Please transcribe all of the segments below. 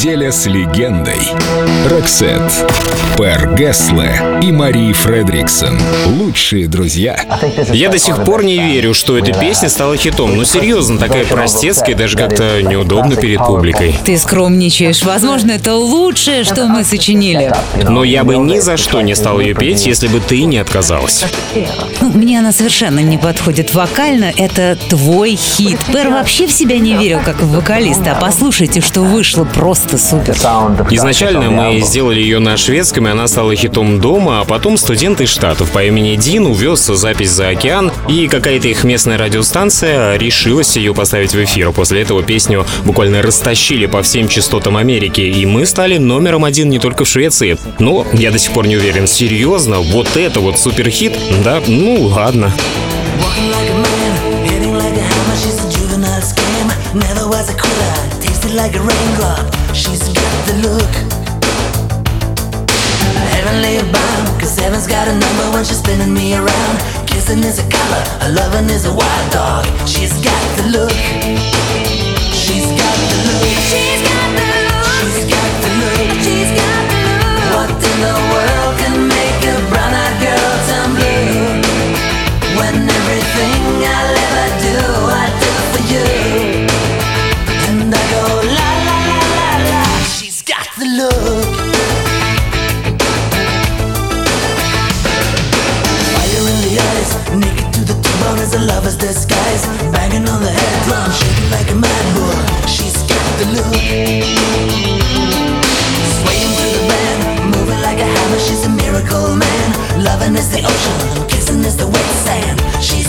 Неделя с легендой. Роксет, Пер Гессле и Мари Фредриксон. Лучшие друзья. Я до сих пор не верю, что эта песня стала хитом. Но серьезно, такая простецкая, даже как-то неудобно перед публикой. Ты скромничаешь. Возможно, это лучшее, что мы сочинили. Но я бы ни за что не стал ее петь, если бы ты не отказалась. Ну, мне она совершенно не подходит вокально. Это твой хит. Пер вообще в себя не верил, как в вокалиста. А послушайте, что вышло просто супер. Изначально мы сделали ее на шведском, и она стала хитом дома, а потом студент из Штатов по имени Дин увез запись за океан, и какая-то их местная радиостанция решилась ее поставить в эфир. После этого песню буквально растащили по всем частотам Америки, и мы стали номером один не только в Швеции. Но я до сих пор не уверен, серьезно, вот это вот суперхит? Да, ну ладно. Never was a quitter. Tasted like a raindrop. She's got the look. Heavenly bound, cause heaven's got a number when she's spinning me around. Kissing is a color, a loving is a wild dog. She's got the look. She's got the look. She's disguise. Banging on the head drum, shaking like a mad bull. She's got the look. Swaying through the band, moving like a hammer. She's a miracle man. Loving is the ocean, kissing is the wet sand. She's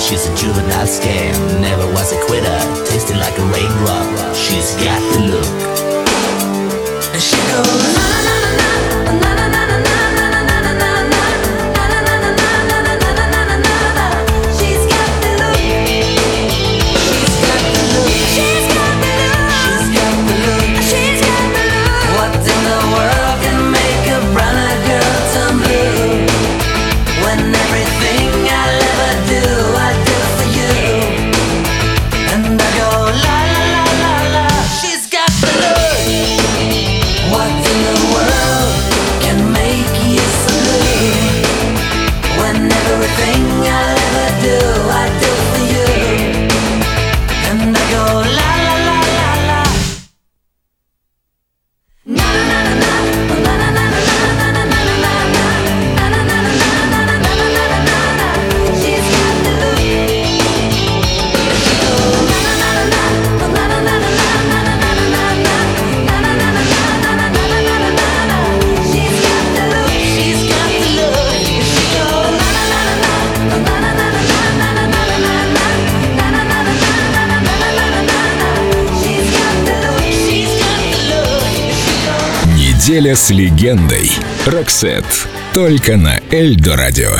She's a juvenile scam. Never was a quitter. Tasting like a raindrop. She's got the look. Неделя с легендой. Роксет. Только на Эльдо радио.